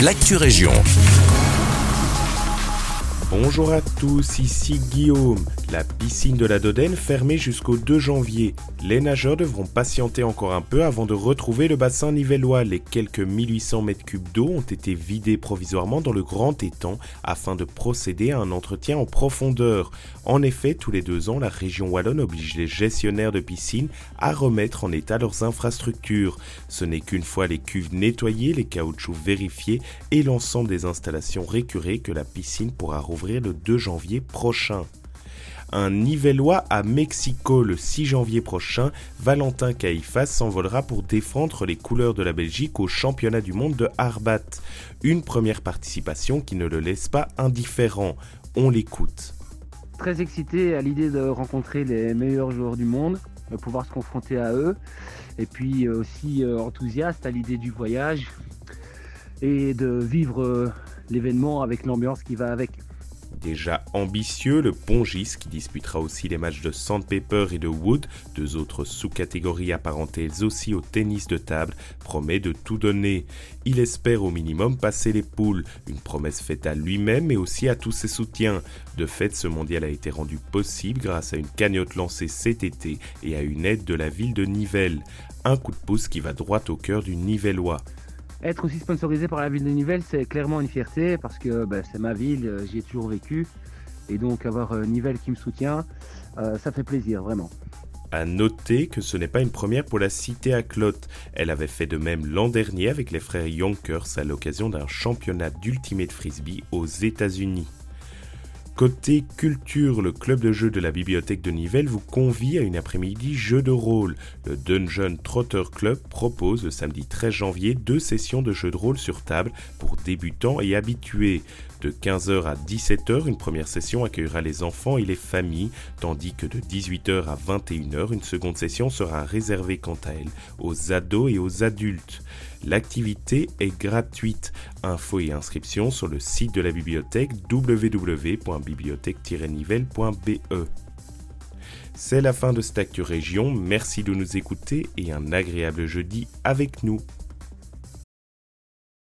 l'actu région. Bonjour à tous, ici Guillaume. La piscine de la Dodène fermée jusqu'au 2 janvier. Les nageurs devront patienter encore un peu avant de retrouver le bassin nivellois. Les quelques 1800 mètres cubes d'eau ont été vidés provisoirement dans le grand étang afin de procéder à un entretien en profondeur. En effet, tous les deux ans, la région wallonne oblige les gestionnaires de piscines à remettre en état leurs infrastructures. Ce n'est qu'une fois les cuves nettoyées, les caoutchoucs vérifiés et l'ensemble des installations récurées que la piscine pourra rouvrir le 2 janvier prochain un Nivellois à Mexico le 6 janvier prochain. Valentin Caïfas s'envolera pour défendre les couleurs de la Belgique au championnat du monde de Harbat. Une première participation qui ne le laisse pas indifférent. On l'écoute. Très excité à l'idée de rencontrer les meilleurs joueurs du monde, de pouvoir se confronter à eux, et puis euh, aussi euh, enthousiaste à l'idée du voyage et de vivre euh, l'événement avec l'ambiance qui va avec. Déjà ambitieux, le Pongis, qui disputera aussi les matchs de Sandpaper et de Wood, deux autres sous-catégories apparentées aussi au tennis de table, promet de tout donner. Il espère au minimum passer les poules, une promesse faite à lui-même et aussi à tous ses soutiens. De fait, ce mondial a été rendu possible grâce à une cagnotte lancée cet été et à une aide de la ville de Nivelles. Un coup de pouce qui va droit au cœur du Nivellois. Être aussi sponsorisé par la ville de Nivelles, c'est clairement une fierté parce que ben, c'est ma ville, euh, j'y ai toujours vécu. Et donc avoir euh, Nivelles qui me soutient, euh, ça fait plaisir, vraiment. À noter que ce n'est pas une première pour la cité à Clotte. Elle avait fait de même l'an dernier avec les frères Yonkers à l'occasion d'un championnat d'ultimate frisbee aux États-Unis. Côté culture, le club de jeux de la bibliothèque de Nivelles vous convie à une après-midi jeu de rôle. Le Dungeon Trotter Club propose le samedi 13 janvier deux sessions de jeux de rôle sur table pour débutants et habitués. De 15h à 17h, une première session accueillera les enfants et les familles, tandis que de 18h à 21h, une seconde session sera réservée quant à elle aux ados et aux adultes. L'activité est gratuite. Infos et inscriptions sur le site de la bibliothèque www.bibliothèque-nivelle.be. C'est la fin de cette Actu Région, merci de nous écouter et un agréable jeudi avec nous.